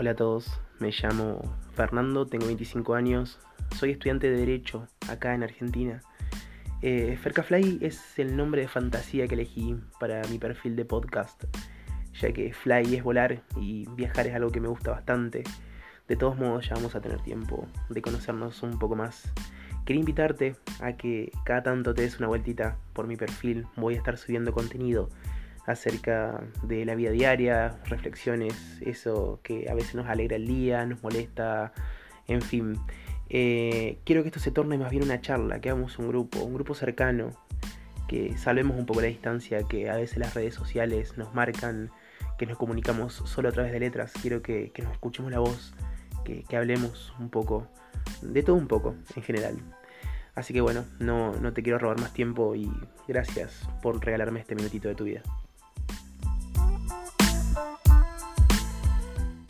Hola a todos, me llamo Fernando, tengo 25 años, soy estudiante de Derecho acá en Argentina. Eh, Fercafly es el nombre de fantasía que elegí para mi perfil de podcast, ya que fly es volar y viajar es algo que me gusta bastante. De todos modos ya vamos a tener tiempo de conocernos un poco más. Quería invitarte a que cada tanto te des una vueltita por mi perfil, voy a estar subiendo contenido acerca de la vida diaria, reflexiones, eso que a veces nos alegra el día, nos molesta, en fin. Eh, quiero que esto se torne más bien una charla, que hagamos un grupo, un grupo cercano, que salvemos un poco la distancia que a veces las redes sociales nos marcan, que nos comunicamos solo a través de letras. Quiero que, nos escuchemos la voz, que, que, hablemos un poco, de todo un poco en general. Así que bueno, no, no te quiero robar más tiempo y gracias por regalarme este minutito de tu vida.